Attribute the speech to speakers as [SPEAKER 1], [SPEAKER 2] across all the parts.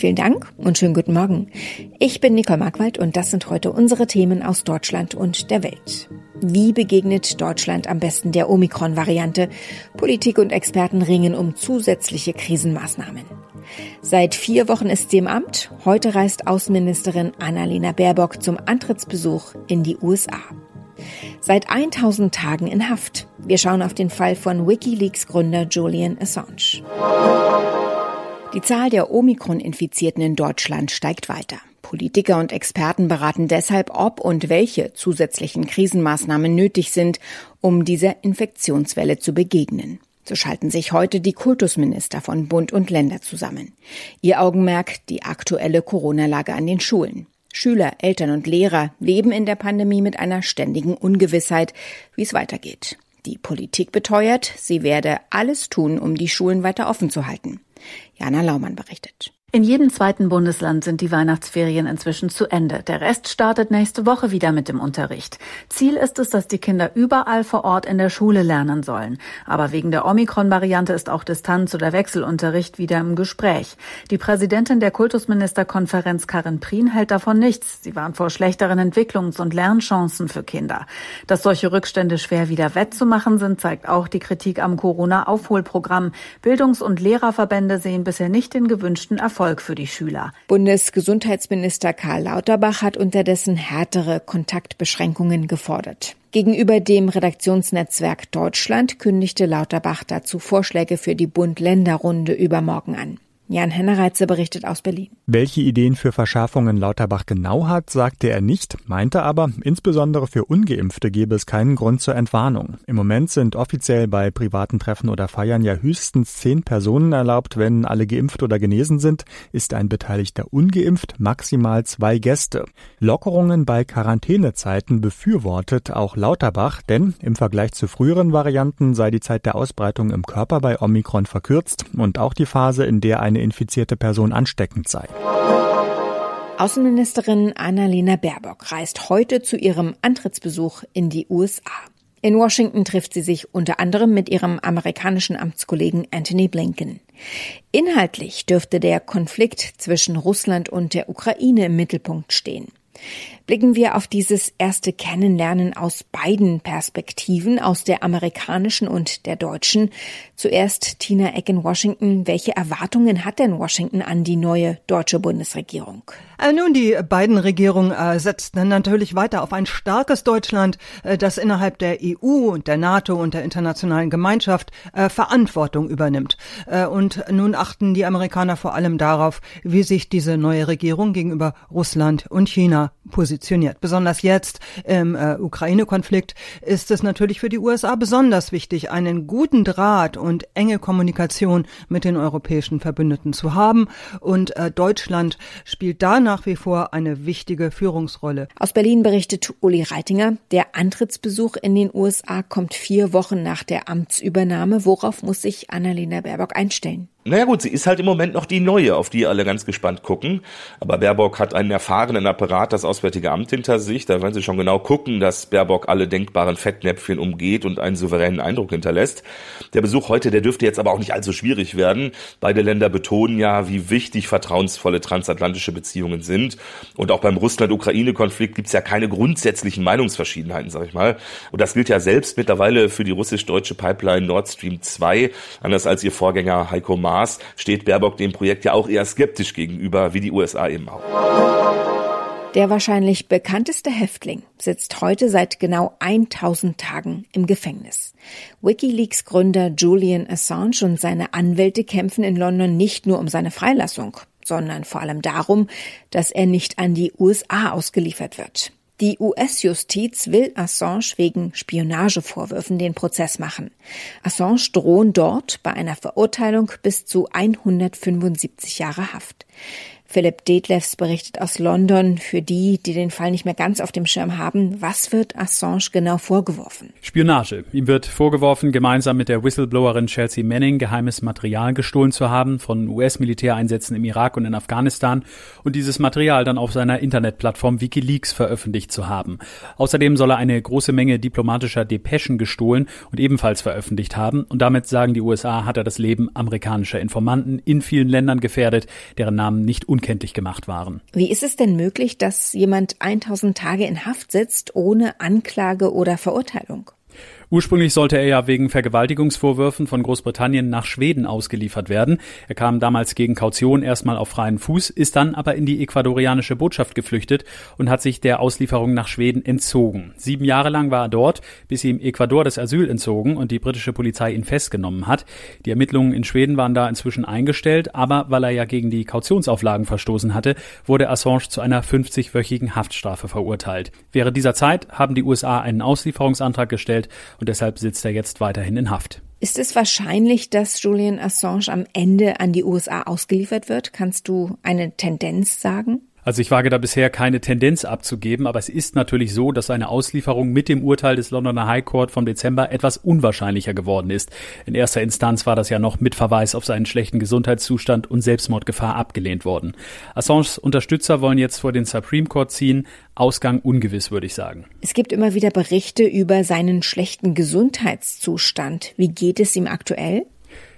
[SPEAKER 1] Vielen Dank und schönen guten Morgen. Ich bin Nicole Markwald und das sind heute unsere Themen aus Deutschland und der Welt. Wie begegnet Deutschland am besten der Omikron-Variante? Politik und Experten ringen um zusätzliche Krisenmaßnahmen. Seit vier Wochen ist sie im Amt. Heute reist Außenministerin Annalena Baerbock zum Antrittsbesuch in die USA. Seit 1000 Tagen in Haft. Wir schauen auf den Fall von Wikileaks Gründer Julian Assange. Die Zahl der Omikron-Infizierten in Deutschland steigt weiter. Politiker und Experten beraten deshalb, ob und welche zusätzlichen Krisenmaßnahmen nötig sind, um dieser Infektionswelle zu begegnen. So schalten sich heute die Kultusminister von Bund und Länder zusammen. Ihr Augenmerk die aktuelle Corona-Lage an den Schulen. Schüler, Eltern und Lehrer leben in der Pandemie mit einer ständigen Ungewissheit, wie es weitergeht. Die Politik beteuert, sie werde alles tun, um die Schulen weiter offen zu halten. Jana Laumann berichtet.
[SPEAKER 2] In jedem zweiten Bundesland sind die Weihnachtsferien inzwischen zu Ende. Der Rest startet nächste Woche wieder mit dem Unterricht. Ziel ist es, dass die Kinder überall vor Ort in der Schule lernen sollen. Aber wegen der Omikron-Variante ist auch Distanz- oder Wechselunterricht wieder im Gespräch. Die Präsidentin der Kultusministerkonferenz Karin Prien hält davon nichts. Sie warnt vor schlechteren Entwicklungs- und Lernchancen für Kinder. Dass solche Rückstände schwer wieder wettzumachen sind, zeigt auch die Kritik am Corona-Aufholprogramm. Bildungs- und Lehrerverbände sehen bisher nicht den gewünschten Erfolg Erfolg für die Schüler.
[SPEAKER 1] Bundesgesundheitsminister Karl Lauterbach hat unterdessen härtere Kontaktbeschränkungen gefordert. Gegenüber dem Redaktionsnetzwerk Deutschland kündigte Lauterbach dazu Vorschläge für die Bund-Länder-Runde übermorgen an. Jan Hennereitze berichtet aus Berlin.
[SPEAKER 3] Welche Ideen für Verschärfungen Lauterbach genau hat, sagte er nicht, meinte aber, insbesondere für Ungeimpfte gebe es keinen Grund zur Entwarnung. Im Moment sind offiziell bei privaten Treffen oder Feiern ja höchstens zehn Personen erlaubt. Wenn alle geimpft oder genesen sind, ist ein Beteiligter ungeimpft, maximal zwei Gäste. Lockerungen bei Quarantänezeiten befürwortet auch Lauterbach, denn im Vergleich zu früheren Varianten sei die Zeit der Ausbreitung im Körper bei Omikron verkürzt und auch die Phase, in der eine infizierte Person ansteckend sei.
[SPEAKER 1] Außenministerin Annalena Baerbock reist heute zu ihrem Antrittsbesuch in die USA. In Washington trifft sie sich unter anderem mit ihrem amerikanischen Amtskollegen Anthony Blinken. Inhaltlich dürfte der Konflikt zwischen Russland und der Ukraine im Mittelpunkt stehen. Blicken wir auf dieses erste Kennenlernen aus beiden Perspektiven, aus der amerikanischen und der deutschen. Zuerst Tina Eck in Washington. Welche Erwartungen hat denn Washington an die neue deutsche Bundesregierung?
[SPEAKER 4] Äh, nun, die beiden Regierungen äh, setzten natürlich weiter auf ein starkes Deutschland, äh, das innerhalb der EU und der NATO und der internationalen Gemeinschaft äh, Verantwortung übernimmt. Äh, und nun achten die Amerikaner vor allem darauf, wie sich diese neue Regierung gegenüber Russland und China positioniert. Besonders jetzt im äh, Ukraine-Konflikt ist es natürlich für die USA besonders wichtig, einen guten Draht und enge Kommunikation mit den europäischen Verbündeten zu haben. Und Deutschland spielt da nach wie vor eine wichtige Führungsrolle.
[SPEAKER 1] Aus Berlin berichtet Uli Reitinger, der Antrittsbesuch in den USA kommt vier Wochen nach der Amtsübernahme. Worauf muss sich Annalena Baerbock einstellen?
[SPEAKER 5] Naja gut, sie ist halt im Moment noch die Neue, auf die alle ganz gespannt gucken. Aber Baerbock hat einen erfahrenen Apparat, das Auswärtige Amt hinter sich. Da werden sie schon genau gucken, dass Baerbock alle denkbaren Fettnäpfchen umgeht und einen souveränen Eindruck hinterlässt. Der Besuch heute, der dürfte jetzt aber auch nicht allzu schwierig werden. Beide Länder betonen ja, wie wichtig vertrauensvolle transatlantische Beziehungen sind. Und auch beim Russland-Ukraine-Konflikt gibt's ja keine grundsätzlichen Meinungsverschiedenheiten, sag ich mal. Und das gilt ja selbst mittlerweile für die russisch-deutsche Pipeline Nord Stream 2, anders als ihr Vorgänger Heiko Maas Maß steht Baerbock dem Projekt ja auch eher skeptisch gegenüber, wie die USA eben auch.
[SPEAKER 1] Der wahrscheinlich bekannteste Häftling sitzt heute seit genau 1000 Tagen im Gefängnis. Wikileaks Gründer Julian Assange und seine Anwälte kämpfen in London nicht nur um seine Freilassung, sondern vor allem darum, dass er nicht an die USA ausgeliefert wird. Die US-Justiz will Assange wegen Spionagevorwürfen den Prozess machen. Assange drohen dort bei einer Verurteilung bis zu 175 Jahre Haft. Philipp Detlefs berichtet aus London. Für die, die den Fall nicht mehr ganz auf dem Schirm haben, was wird Assange genau vorgeworfen?
[SPEAKER 6] Spionage. Ihm wird vorgeworfen, gemeinsam mit der Whistleblowerin Chelsea Manning geheimes Material gestohlen zu haben von US-Militäreinsätzen im Irak und in Afghanistan und dieses Material dann auf seiner Internetplattform Wikileaks veröffentlicht zu haben. Außerdem soll er eine große Menge diplomatischer Depeschen gestohlen und ebenfalls veröffentlicht haben und damit sagen die USA, hat er das Leben amerikanischer Informanten in vielen Ländern gefährdet, deren Namen nicht unkenntlich gemacht waren.
[SPEAKER 1] Wie ist es denn möglich, dass jemand 1000 Tage in Haft sitzt ohne Anklage oder Verurteilung?
[SPEAKER 6] Ursprünglich sollte er ja wegen Vergewaltigungsvorwürfen von Großbritannien nach Schweden ausgeliefert werden. Er kam damals gegen Kaution erstmal auf freien Fuß, ist dann aber in die ecuadorianische Botschaft geflüchtet und hat sich der Auslieferung nach Schweden entzogen. Sieben Jahre lang war er dort, bis ihm Ecuador das Asyl entzogen und die britische Polizei ihn festgenommen hat. Die Ermittlungen in Schweden waren da inzwischen eingestellt, aber weil er ja gegen die Kautionsauflagen verstoßen hatte, wurde Assange zu einer 50-wöchigen Haftstrafe verurteilt. Während dieser Zeit haben die USA einen Auslieferungsantrag gestellt und deshalb sitzt er jetzt weiterhin in Haft.
[SPEAKER 1] Ist es wahrscheinlich, dass Julian Assange am Ende an die USA ausgeliefert wird? Kannst du eine Tendenz sagen?
[SPEAKER 6] Also ich wage da bisher keine Tendenz abzugeben, aber es ist natürlich so, dass eine Auslieferung mit dem Urteil des Londoner High Court vom Dezember etwas unwahrscheinlicher geworden ist. In erster Instanz war das ja noch mit Verweis auf seinen schlechten Gesundheitszustand und Selbstmordgefahr abgelehnt worden. Assanges Unterstützer wollen jetzt vor den Supreme Court ziehen. Ausgang ungewiss, würde ich sagen.
[SPEAKER 1] Es gibt immer wieder Berichte über seinen schlechten Gesundheitszustand. Wie geht es ihm aktuell?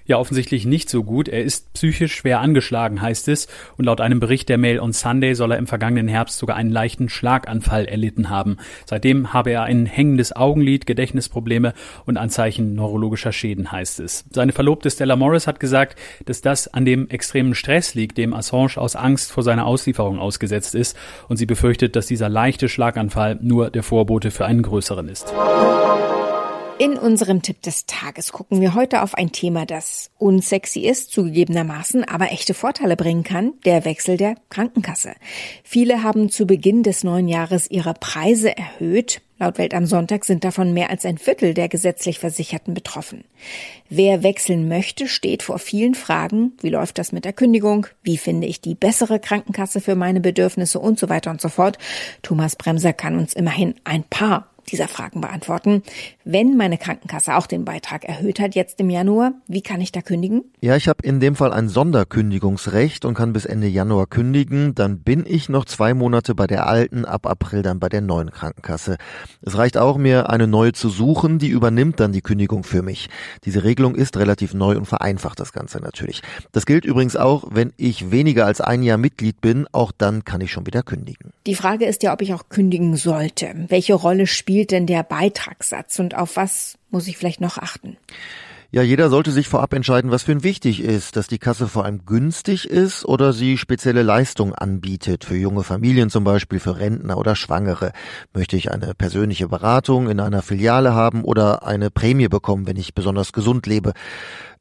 [SPEAKER 6] Ja, offensichtlich nicht so gut. Er ist psychisch schwer angeschlagen, heißt es. Und laut einem Bericht der Mail on Sunday soll er im vergangenen Herbst sogar einen leichten Schlaganfall erlitten haben. Seitdem habe er ein hängendes Augenlid, Gedächtnisprobleme und Anzeichen neurologischer Schäden, heißt es. Seine Verlobte Stella Morris hat gesagt, dass das an dem extremen Stress liegt, dem Assange aus Angst vor seiner Auslieferung ausgesetzt ist. Und sie befürchtet, dass dieser leichte Schlaganfall nur der Vorbote für einen größeren ist.
[SPEAKER 1] In unserem Tipp des Tages gucken wir heute auf ein Thema, das unsexy ist, zugegebenermaßen, aber echte Vorteile bringen kann, der Wechsel der Krankenkasse. Viele haben zu Beginn des neuen Jahres ihre Preise erhöht. Laut Welt am Sonntag sind davon mehr als ein Viertel der gesetzlich Versicherten betroffen. Wer wechseln möchte, steht vor vielen Fragen. Wie läuft das mit der Kündigung? Wie finde ich die bessere Krankenkasse für meine Bedürfnisse und so weiter und so fort? Thomas Bremser kann uns immerhin ein paar dieser Fragen beantworten. Wenn meine Krankenkasse auch den Beitrag erhöht hat jetzt im Januar, wie kann ich da kündigen?
[SPEAKER 7] Ja, ich habe in dem Fall ein Sonderkündigungsrecht und kann bis Ende Januar kündigen. Dann bin ich noch zwei Monate bei der alten, ab April dann bei der neuen Krankenkasse. Es reicht auch, mir eine neue zu suchen, die übernimmt dann die Kündigung für mich. Diese Regelung ist relativ neu und vereinfacht das Ganze natürlich. Das gilt übrigens auch, wenn ich weniger als ein Jahr Mitglied bin, auch dann kann ich schon wieder kündigen.
[SPEAKER 1] Die Frage ist ja, ob ich auch kündigen sollte. Welche Rolle spielt denn der Beitragssatz und auf was muss ich vielleicht noch achten?
[SPEAKER 7] Ja, jeder sollte sich vorab entscheiden, was für ihn wichtig ist, dass die Kasse vor allem günstig ist oder sie spezielle Leistungen anbietet, für junge Familien zum Beispiel, für Rentner oder Schwangere. Möchte ich eine persönliche Beratung in einer Filiale haben oder eine Prämie bekommen, wenn ich besonders gesund lebe?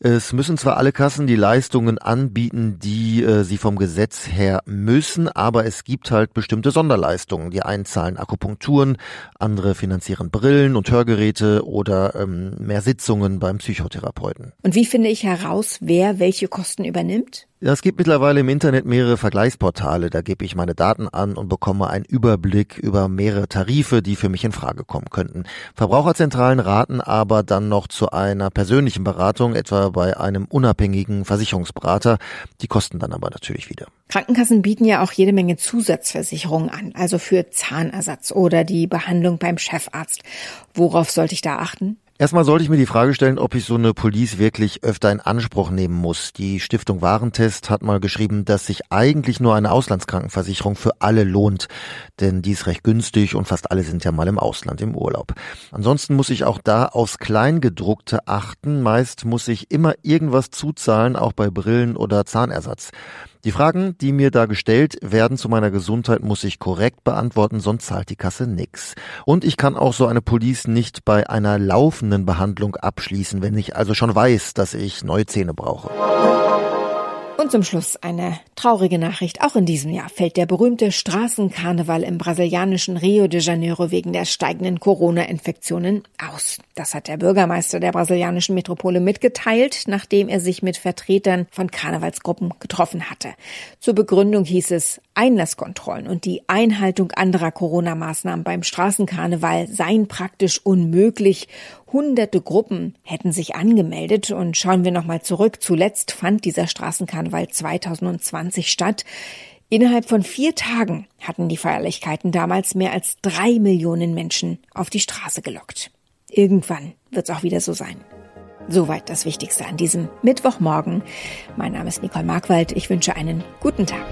[SPEAKER 7] Es müssen zwar alle Kassen die Leistungen anbieten, die äh, sie vom Gesetz her müssen, aber es gibt halt bestimmte Sonderleistungen. Die einen zahlen Akupunkturen, andere finanzieren Brillen und Hörgeräte oder ähm, mehr Sitzungen beim Psychotherapeuten.
[SPEAKER 1] Und wie finde ich heraus, wer welche Kosten übernimmt?
[SPEAKER 7] Ja, es gibt mittlerweile im Internet mehrere Vergleichsportale. Da gebe ich meine Daten an und bekomme einen Überblick über mehrere Tarife, die für mich in Frage kommen könnten. Verbraucherzentralen raten aber dann noch zu einer persönlichen Beratung, etwa bei einem unabhängigen Versicherungsberater. Die kosten dann aber natürlich wieder.
[SPEAKER 1] Krankenkassen bieten ja auch jede Menge Zusatzversicherungen an, also für Zahnersatz oder die Behandlung beim Chefarzt. Worauf sollte ich da achten?
[SPEAKER 7] Erstmal sollte ich mir die Frage stellen, ob ich so eine Police wirklich öfter in Anspruch nehmen muss. Die Stiftung Warentest hat mal geschrieben, dass sich eigentlich nur eine Auslandskrankenversicherung für alle lohnt, denn die ist recht günstig und fast alle sind ja mal im Ausland im Urlaub. Ansonsten muss ich auch da aufs Kleingedruckte achten. Meist muss ich immer irgendwas zuzahlen, auch bei Brillen oder Zahnersatz. Die Fragen, die mir da gestellt werden zu meiner Gesundheit, muss ich korrekt beantworten, sonst zahlt die Kasse nix. Und ich kann auch so eine Police nicht bei einer laufenden Behandlung abschließen, wenn ich also schon weiß, dass ich neue Zähne brauche.
[SPEAKER 1] Und zum Schluss eine traurige Nachricht. Auch in diesem Jahr fällt der berühmte Straßenkarneval im brasilianischen Rio de Janeiro wegen der steigenden Corona-Infektionen aus. Das hat der Bürgermeister der brasilianischen Metropole mitgeteilt, nachdem er sich mit Vertretern von Karnevalsgruppen getroffen hatte. Zur Begründung hieß es, Einlasskontrollen und die Einhaltung anderer Corona-Maßnahmen beim Straßenkarneval seien praktisch unmöglich. Hunderte Gruppen hätten sich angemeldet und schauen wir nochmal zurück. Zuletzt fand dieser Straßenkarneval 2020 statt. Innerhalb von vier Tagen hatten die Feierlichkeiten damals mehr als drei Millionen Menschen auf die Straße gelockt. Irgendwann wird es auch wieder so sein. Soweit das Wichtigste an diesem Mittwochmorgen. Mein Name ist Nicole Markwald. Ich wünsche einen guten Tag.